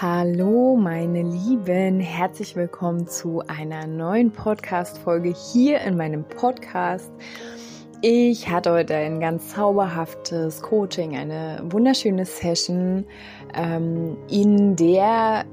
Hallo, meine Lieben, herzlich willkommen zu einer neuen Podcast-Folge hier in meinem Podcast. Ich hatte heute ein ganz zauberhaftes Coaching, eine wunderschöne Session, ähm, in der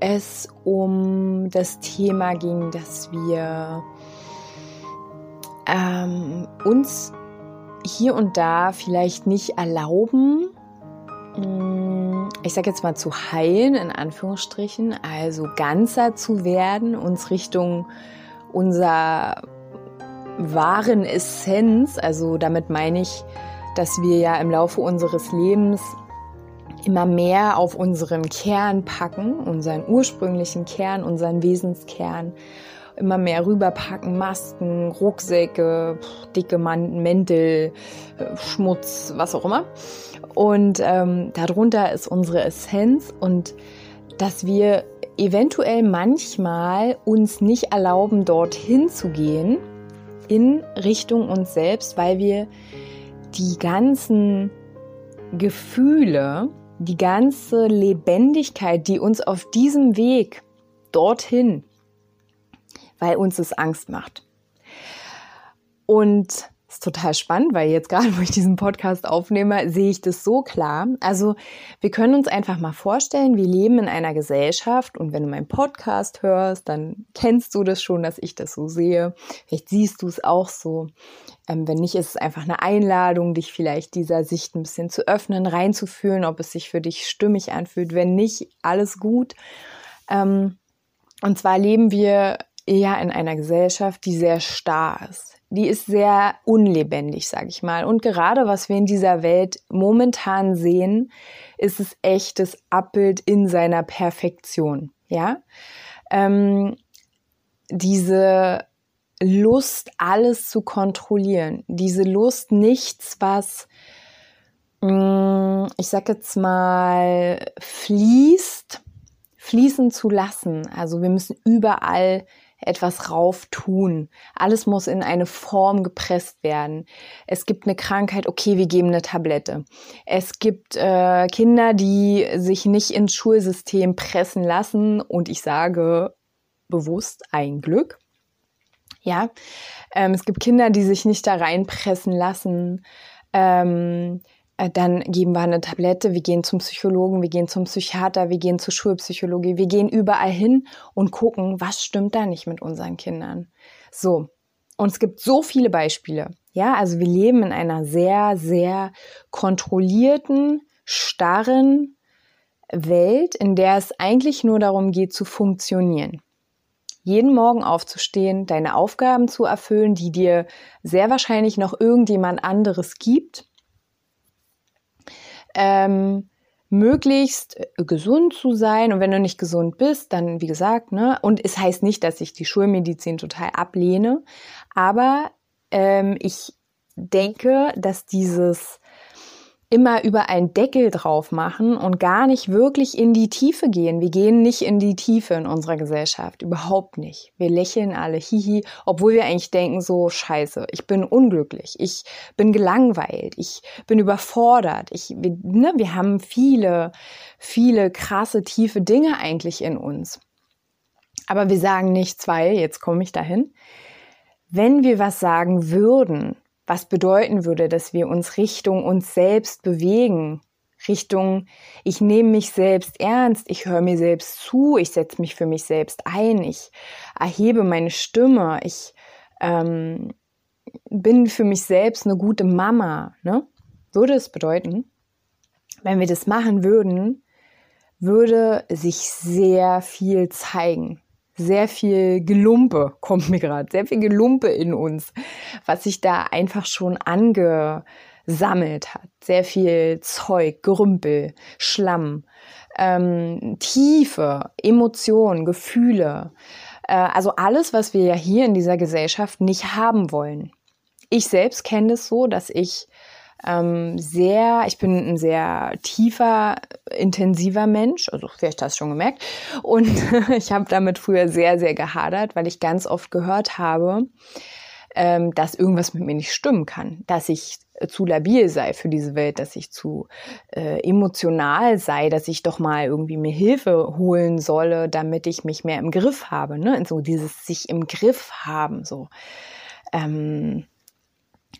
es um das Thema ging, dass wir ähm, uns hier und da vielleicht nicht erlauben, ich sage jetzt mal zu heilen, in Anführungsstrichen, also ganzer zu werden, uns Richtung unserer wahren Essenz, also damit meine ich, dass wir ja im Laufe unseres Lebens immer mehr auf unseren Kern packen, unseren ursprünglichen Kern, unseren Wesenskern, immer mehr rüberpacken, Masken, Rucksäcke, dicke Mäntel, äh, Schmutz, was auch immer. Und ähm, darunter ist unsere Essenz und dass wir eventuell manchmal uns nicht erlauben, dorthin zu gehen, in Richtung uns selbst, weil wir die ganzen Gefühle, die ganze Lebendigkeit, die uns auf diesem Weg dorthin, weil uns es Angst macht. Und ist total spannend, weil jetzt gerade, wo ich diesen Podcast aufnehme, sehe ich das so klar. Also wir können uns einfach mal vorstellen, wir leben in einer Gesellschaft und wenn du meinen Podcast hörst, dann kennst du das schon, dass ich das so sehe. Vielleicht siehst du es auch so. Ähm, wenn nicht, ist es einfach eine Einladung, dich vielleicht dieser Sicht ein bisschen zu öffnen, reinzufühlen, ob es sich für dich stimmig anfühlt. Wenn nicht, alles gut. Ähm, und zwar leben wir ja in einer Gesellschaft, die sehr starr ist die ist sehr unlebendig, sage ich mal. Und gerade was wir in dieser Welt momentan sehen, ist es echtes Abbild in seiner Perfektion. Ja, ähm, diese Lust, alles zu kontrollieren, diese Lust, nichts, was mm, ich sag jetzt mal fließt, fließen zu lassen. Also wir müssen überall etwas rauf tun. Alles muss in eine Form gepresst werden. Es gibt eine Krankheit, okay, wir geben eine Tablette. Es gibt äh, Kinder, die sich nicht ins Schulsystem pressen lassen und ich sage bewusst ein Glück. Ja, ähm, es gibt Kinder, die sich nicht da reinpressen lassen. Ähm, äh, dann geben wir eine Tablette, wir gehen zum Psychologen, wir gehen zum Psychiater, wir gehen zur Schulpsychologie, wir gehen überall hin und gucken, was stimmt da nicht mit unseren Kindern. So. Und es gibt so viele Beispiele. Ja, also wir leben in einer sehr, sehr kontrollierten, starren Welt, in der es eigentlich nur darum geht, zu funktionieren. Jeden Morgen aufzustehen, deine Aufgaben zu erfüllen, die dir sehr wahrscheinlich noch irgendjemand anderes gibt ähm, möglichst gesund zu sein. Und wenn du nicht gesund bist, dann wie gesagt, ne, und es heißt nicht, dass ich die Schulmedizin total ablehne, aber ähm, ich denke, dass dieses immer über einen Deckel drauf machen und gar nicht wirklich in die Tiefe gehen. Wir gehen nicht in die Tiefe in unserer Gesellschaft, überhaupt nicht. Wir lächeln alle, hihi, obwohl wir eigentlich denken so, scheiße, ich bin unglücklich, ich bin gelangweilt, ich bin überfordert, ich, wir, ne, wir haben viele, viele krasse, tiefe Dinge eigentlich in uns. Aber wir sagen nichts, weil, jetzt komme ich dahin, wenn wir was sagen würden, was bedeuten würde, dass wir uns Richtung uns selbst bewegen, Richtung, ich nehme mich selbst ernst, ich höre mir selbst zu, ich setze mich für mich selbst ein, ich erhebe meine Stimme, ich ähm, bin für mich selbst eine gute Mama, ne? Würde es bedeuten, wenn wir das machen würden, würde sich sehr viel zeigen sehr viel Gelumpe, kommt mir gerade, sehr viel Gelumpe in uns, was sich da einfach schon angesammelt hat. Sehr viel Zeug, Gerümpel, Schlamm, ähm, Tiefe, Emotionen, Gefühle, Äh, also alles, was wir ja hier in dieser Gesellschaft nicht haben wollen. Ich selbst kenne es das so, dass ich ähm, sehr, ich bin ein sehr tiefer, intensiver Mensch, also vielleicht hast du schon gemerkt. Und ich habe damit früher sehr, sehr gehadert, weil ich ganz oft gehört habe, ähm, dass irgendwas mit mir nicht stimmen kann, dass ich zu labil sei für diese Welt, dass ich zu äh, emotional sei, dass ich doch mal irgendwie mir Hilfe holen solle, damit ich mich mehr im Griff habe. Ne? so dieses sich im Griff haben, so. Ähm,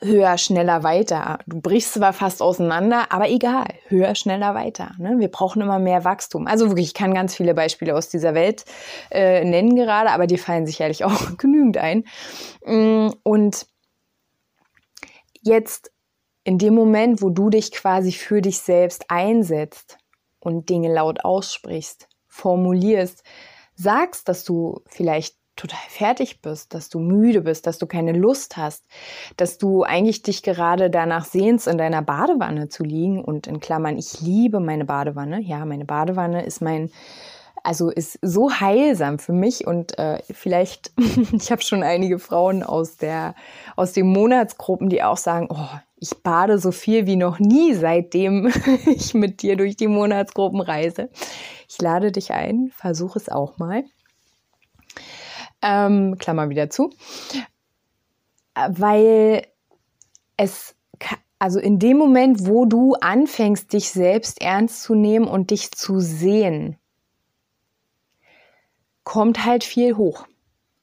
höher, schneller, weiter. Du brichst zwar fast auseinander, aber egal, höher, schneller, weiter. Ne? Wir brauchen immer mehr Wachstum. Also wirklich, ich kann ganz viele Beispiele aus dieser Welt äh, nennen gerade, aber die fallen sicherlich auch genügend ein. Mm, und jetzt in dem Moment, wo du dich quasi für dich selbst einsetzt und Dinge laut aussprichst, formulierst, sagst, dass du vielleicht total fertig bist, dass du müde bist, dass du keine Lust hast, dass du eigentlich dich gerade danach sehnst, in deiner Badewanne zu liegen und in Klammern, ich liebe meine Badewanne. Ja, meine Badewanne ist mein, also ist so heilsam für mich und äh, vielleicht, ich habe schon einige Frauen aus der, aus den Monatsgruppen, die auch sagen, oh, ich bade so viel wie noch nie, seitdem ich mit dir durch die Monatsgruppen reise. Ich lade dich ein, versuche es auch mal. Ähm, Klammer wieder zu. Weil es, also in dem Moment, wo du anfängst, dich selbst ernst zu nehmen und dich zu sehen, kommt halt viel hoch.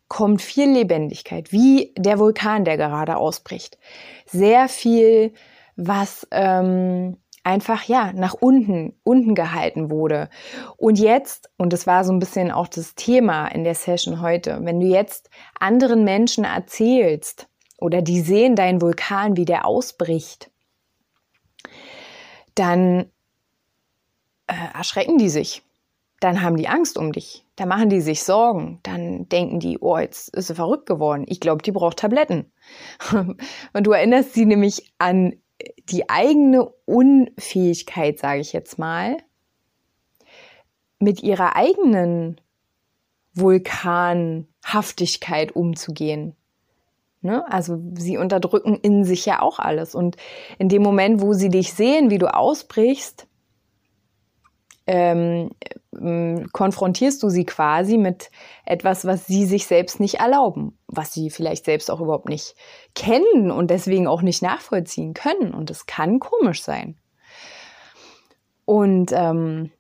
Kommt viel Lebendigkeit, wie der Vulkan, der gerade ausbricht. Sehr viel, was ähm, einfach ja nach unten unten gehalten wurde. Und jetzt und das war so ein bisschen auch das Thema in der Session heute, wenn du jetzt anderen Menschen erzählst oder die sehen deinen Vulkan, wie der ausbricht, dann äh, erschrecken die sich. Dann haben die Angst um dich. Dann machen die sich Sorgen. Dann denken die, oh, jetzt ist sie verrückt geworden. Ich glaube, die braucht Tabletten. Und du erinnerst sie nämlich an die eigene Unfähigkeit, sage ich jetzt mal, mit ihrer eigenen Vulkanhaftigkeit umzugehen. Ne? Also sie unterdrücken in sich ja auch alles. Und in dem Moment, wo sie dich sehen, wie du ausbrichst, ähm, ähm, konfrontierst du sie quasi mit etwas, was sie sich selbst nicht erlauben, was sie vielleicht selbst auch überhaupt nicht kennen und deswegen auch nicht nachvollziehen können. Und es kann komisch sein. Und ähm,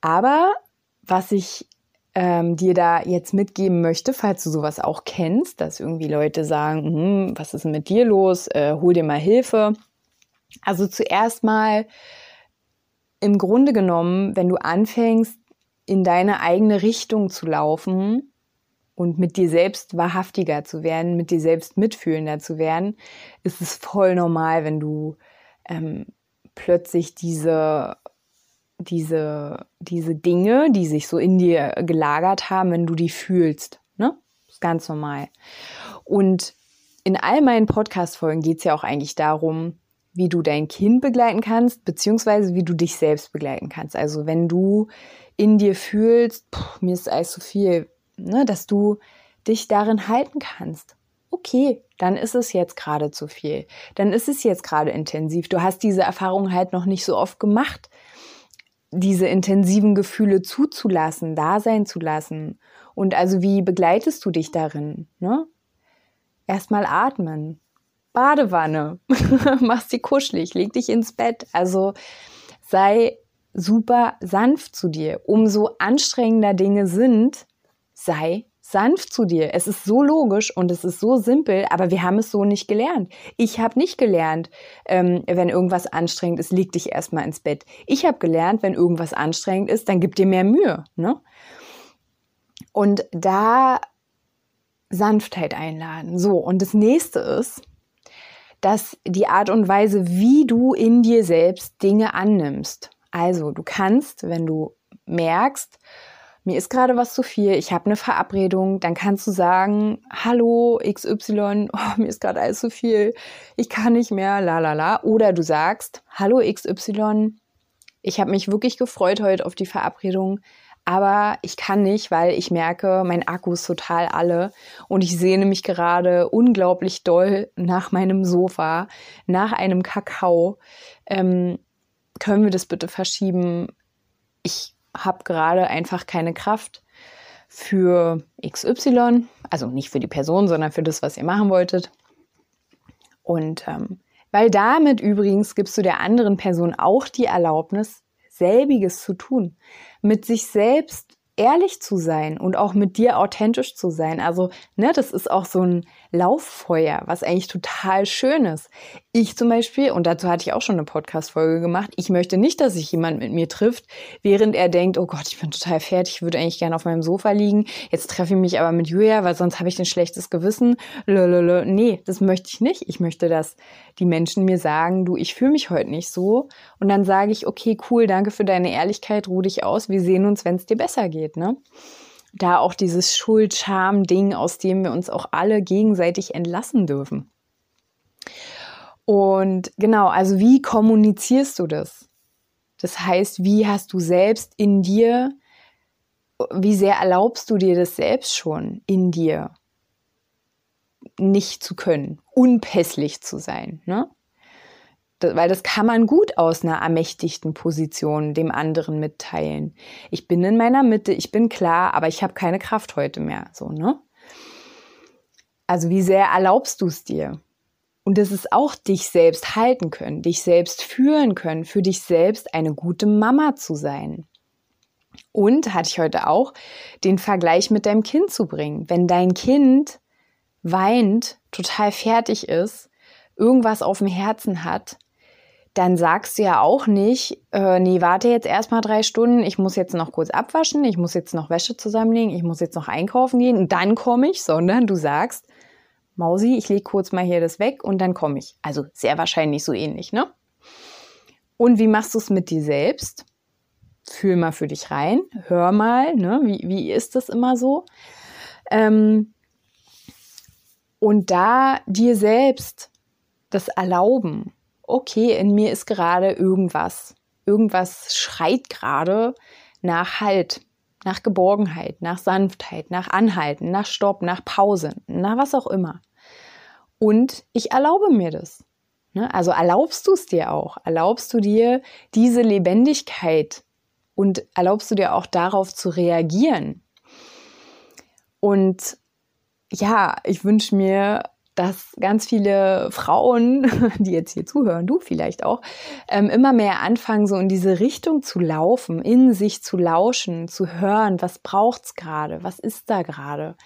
aber was ich ähm, dir da jetzt mitgeben möchte, falls du sowas auch kennst, dass irgendwie Leute sagen, hm, was ist denn mit dir los? Äh, hol dir mal Hilfe. Also zuerst mal im Grunde genommen, wenn du anfängst, in deine eigene Richtung zu laufen und mit dir selbst wahrhaftiger zu werden, mit dir selbst mitfühlender zu werden, ist es voll normal, wenn du ähm, plötzlich diese, diese, diese Dinge, die sich so in dir gelagert haben, wenn du die fühlst. Ne? Ist ganz normal. Und in all meinen Podcast-Folgen geht es ja auch eigentlich darum, wie du dein Kind begleiten kannst, beziehungsweise wie du dich selbst begleiten kannst. Also wenn du in dir fühlst, pff, mir ist alles zu viel, ne, dass du dich darin halten kannst. Okay, dann ist es jetzt gerade zu viel. Dann ist es jetzt gerade intensiv. Du hast diese Erfahrung halt noch nicht so oft gemacht, diese intensiven Gefühle zuzulassen, da sein zu lassen. Und also wie begleitest du dich darin? Ne? Erstmal atmen, Badewanne, machst sie kuschelig, leg dich ins Bett. Also sei super sanft zu dir. Umso anstrengender Dinge sind, sei sanft zu dir. Es ist so logisch und es ist so simpel, aber wir haben es so nicht gelernt. Ich habe nicht gelernt, ähm, wenn irgendwas anstrengend ist, leg dich erstmal ins Bett. Ich habe gelernt, wenn irgendwas anstrengend ist, dann gib dir mehr Mühe. Ne? Und da Sanftheit einladen. So, und das nächste ist, dass die Art und Weise, wie du in dir selbst Dinge annimmst. Also du kannst, wenn du merkst, mir ist gerade was zu viel, ich habe eine Verabredung, dann kannst du sagen, hallo XY, oh, mir ist gerade alles zu viel, ich kann nicht mehr, la la la. Oder du sagst, hallo XY, ich habe mich wirklich gefreut heute auf die Verabredung, aber ich kann nicht, weil ich merke, mein Akku ist total alle und ich sehne mich gerade unglaublich doll nach meinem Sofa, nach einem Kakao. Ähm, können wir das bitte verschieben? Ich habe gerade einfach keine Kraft für XY, also nicht für die Person, sondern für das, was ihr machen wolltet. Und ähm, weil damit übrigens gibst du der anderen Person auch die Erlaubnis, selbiges zu tun, mit sich selbst ehrlich zu sein und auch mit dir authentisch zu sein. Also, ne, das ist auch so ein Lauffeuer, was eigentlich total schön ist. Ich zum Beispiel, und dazu hatte ich auch schon eine Podcast-Folge gemacht, ich möchte nicht, dass sich jemand mit mir trifft, während er denkt, oh Gott, ich bin total fertig, ich würde eigentlich gerne auf meinem Sofa liegen. Jetzt treffe ich mich aber mit Julia, weil sonst habe ich ein schlechtes Gewissen. Lölölö. Nee, das möchte ich nicht. Ich möchte, dass die Menschen mir sagen, du, ich fühle mich heute nicht so. Und dann sage ich, okay, cool, danke für deine Ehrlichkeit, ruh dich aus, wir sehen uns, wenn es dir besser geht, ne? Da auch dieses Schuld-Scham-Ding, aus dem wir uns auch alle gegenseitig entlassen dürfen. Und genau, also wie kommunizierst du das? Das heißt, wie hast du selbst in dir, wie sehr erlaubst du dir das selbst schon in dir nicht zu können, unpässlich zu sein, ne? Weil das kann man gut aus einer ermächtigten Position dem anderen mitteilen. Ich bin in meiner Mitte, ich bin klar, aber ich habe keine Kraft heute mehr, so, ne? Also wie sehr erlaubst du es dir? Und es ist auch dich selbst halten können, dich selbst führen können, für dich selbst eine gute Mama zu sein. Und hatte ich heute auch den Vergleich mit deinem Kind zu bringen. Wenn dein Kind weint, total fertig ist, irgendwas auf dem Herzen hat, dann sagst du ja auch nicht, äh, nee, warte jetzt erstmal drei Stunden, ich muss jetzt noch kurz abwaschen, ich muss jetzt noch Wäsche zusammenlegen, ich muss jetzt noch einkaufen gehen und dann komme ich, sondern du sagst, Mausi, ich lege kurz mal hier das weg und dann komme ich. Also sehr wahrscheinlich so ähnlich, ne? Und wie machst du es mit dir selbst? Fühl mal für dich rein, hör mal, ne? Wie, wie ist das immer so? Ähm, und da dir selbst das erlauben, okay, in mir ist gerade irgendwas. Irgendwas schreit gerade nach Halt, nach Geborgenheit, nach Sanftheit, nach Anhalten, nach Stopp, nach Pause, nach was auch immer. Und ich erlaube mir das. Ne? Also erlaubst du es dir auch? Erlaubst du dir diese Lebendigkeit und erlaubst du dir auch darauf zu reagieren? Und ja, ich wünsche mir dass ganz viele Frauen, die jetzt hier zuhören, du vielleicht auch, ähm, immer mehr anfangen, so in diese Richtung zu laufen, in sich zu lauschen, zu hören, was braucht's gerade, was ist da gerade.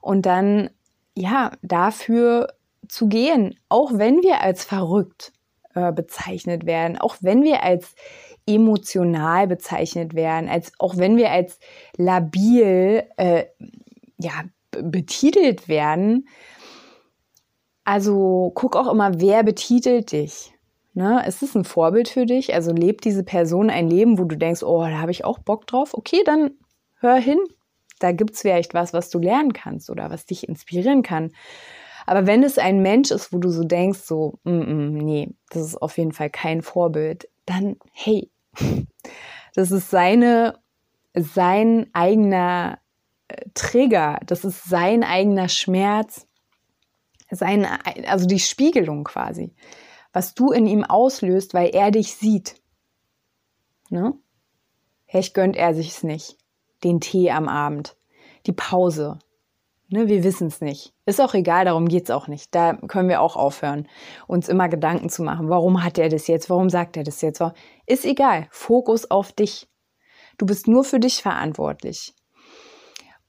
Und dann, ja, dafür zu gehen, auch wenn wir als verrückt äh, bezeichnet werden, auch wenn wir als emotional bezeichnet werden, als auch wenn wir als labil äh, ja, betitelt werden, also guck auch immer, wer betitelt dich. Ne? Ist es ein Vorbild für dich? Also lebt diese Person ein Leben, wo du denkst, oh, da habe ich auch Bock drauf. Okay, dann hör hin. Da gibt es vielleicht was, was du lernen kannst oder was dich inspirieren kann. Aber wenn es ein Mensch ist, wo du so denkst, so, mm -mm, nee, das ist auf jeden Fall kein Vorbild, dann hey, das ist seine, sein eigener äh, Trigger, das ist sein eigener Schmerz, sein, also die Spiegelung quasi, was du in ihm auslöst, weil er dich sieht. Ne? Vielleicht gönnt er sich's nicht. Den Tee am Abend, die Pause. Ne, wir wissen es nicht. Ist auch egal, darum geht's auch nicht. Da können wir auch aufhören, uns immer Gedanken zu machen. Warum hat er das jetzt? Warum sagt er das jetzt? Ist egal. Fokus auf dich. Du bist nur für dich verantwortlich.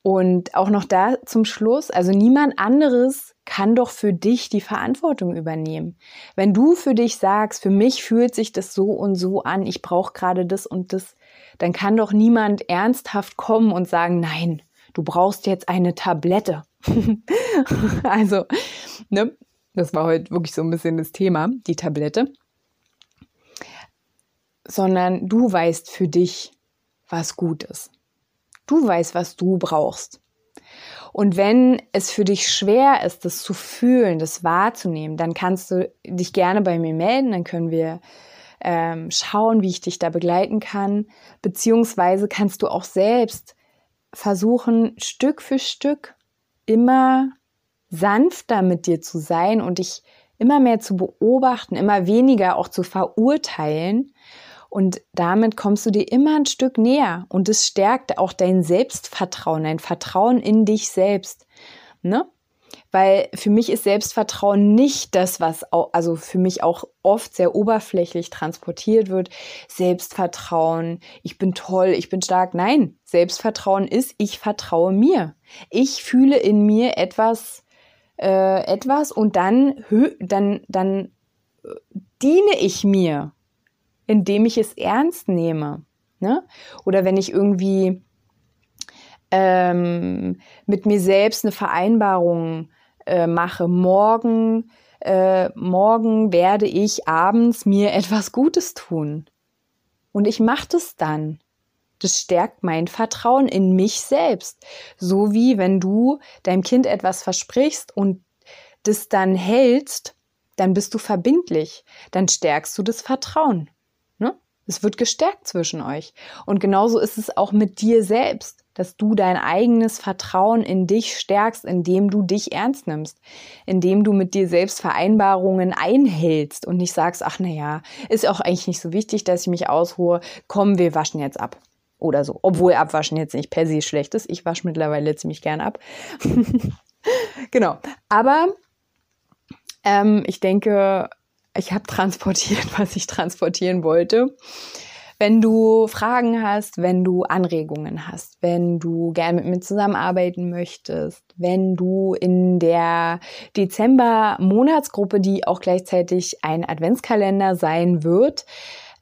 Und auch noch da zum Schluss, also niemand anderes kann doch für dich die Verantwortung übernehmen. Wenn du für dich sagst, für mich fühlt sich das so und so an, ich brauche gerade das und das, dann kann doch niemand ernsthaft kommen und sagen, nein, du brauchst jetzt eine Tablette. also, ne, das war heute wirklich so ein bisschen das Thema, die Tablette. Sondern du weißt für dich, was gut ist. Du weißt, was du brauchst. Und wenn es für dich schwer ist, das zu fühlen, das wahrzunehmen, dann kannst du dich gerne bei mir melden, dann können wir ähm, schauen, wie ich dich da begleiten kann. Beziehungsweise kannst du auch selbst versuchen, Stück für Stück immer sanfter mit dir zu sein und dich immer mehr zu beobachten, immer weniger auch zu verurteilen. Und damit kommst du dir immer ein Stück näher und es stärkt auch dein Selbstvertrauen, dein Vertrauen in dich selbst. Ne? Weil für mich ist Selbstvertrauen nicht das, was auch, also für mich auch oft sehr oberflächlich transportiert wird. Selbstvertrauen, ich bin toll, ich bin stark. Nein, Selbstvertrauen ist, ich vertraue mir. Ich fühle in mir etwas, äh, etwas und dann, dann, dann äh, diene ich mir, indem ich es ernst nehme. Ne? Oder wenn ich irgendwie ähm, mit mir selbst eine Vereinbarung äh, mache, morgen, äh, morgen werde ich abends mir etwas Gutes tun. Und ich mache das dann. Das stärkt mein Vertrauen in mich selbst. So wie wenn du deinem Kind etwas versprichst und das dann hältst, dann bist du verbindlich. Dann stärkst du das Vertrauen. Es wird gestärkt zwischen euch. Und genauso ist es auch mit dir selbst dass du dein eigenes Vertrauen in dich stärkst, indem du dich ernst nimmst, indem du mit dir selbst Vereinbarungen einhältst und nicht sagst, ach na ja, ist auch eigentlich nicht so wichtig, dass ich mich ausruhe, komm, wir waschen jetzt ab oder so. Obwohl Abwaschen jetzt nicht per se schlecht ist. Ich wasche mittlerweile ziemlich gern ab. genau. Aber ähm, ich denke, ich habe transportiert, was ich transportieren wollte. Wenn du Fragen hast, wenn du Anregungen hast, wenn du gerne mit mir zusammenarbeiten möchtest, wenn du in der Dezember-Monatsgruppe, die auch gleichzeitig ein Adventskalender sein wird,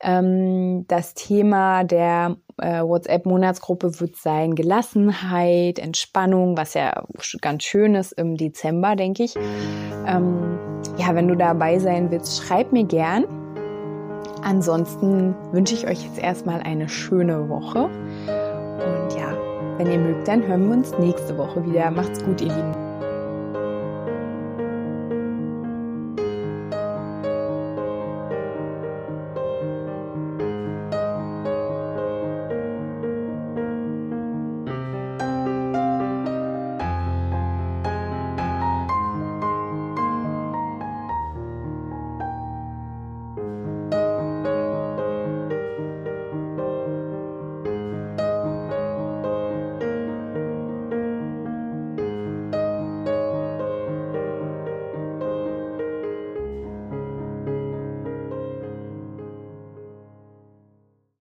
ähm, das Thema der äh, WhatsApp-Monatsgruppe wird sein Gelassenheit, Entspannung, was ja ganz schön ist im Dezember, denke ich. Ähm, ja, wenn du dabei sein willst, schreib mir gern. Ansonsten wünsche ich euch jetzt erstmal eine schöne Woche. Und ja, wenn ihr mögt, dann hören wir uns nächste Woche wieder. Macht's gut, ihr Lieben.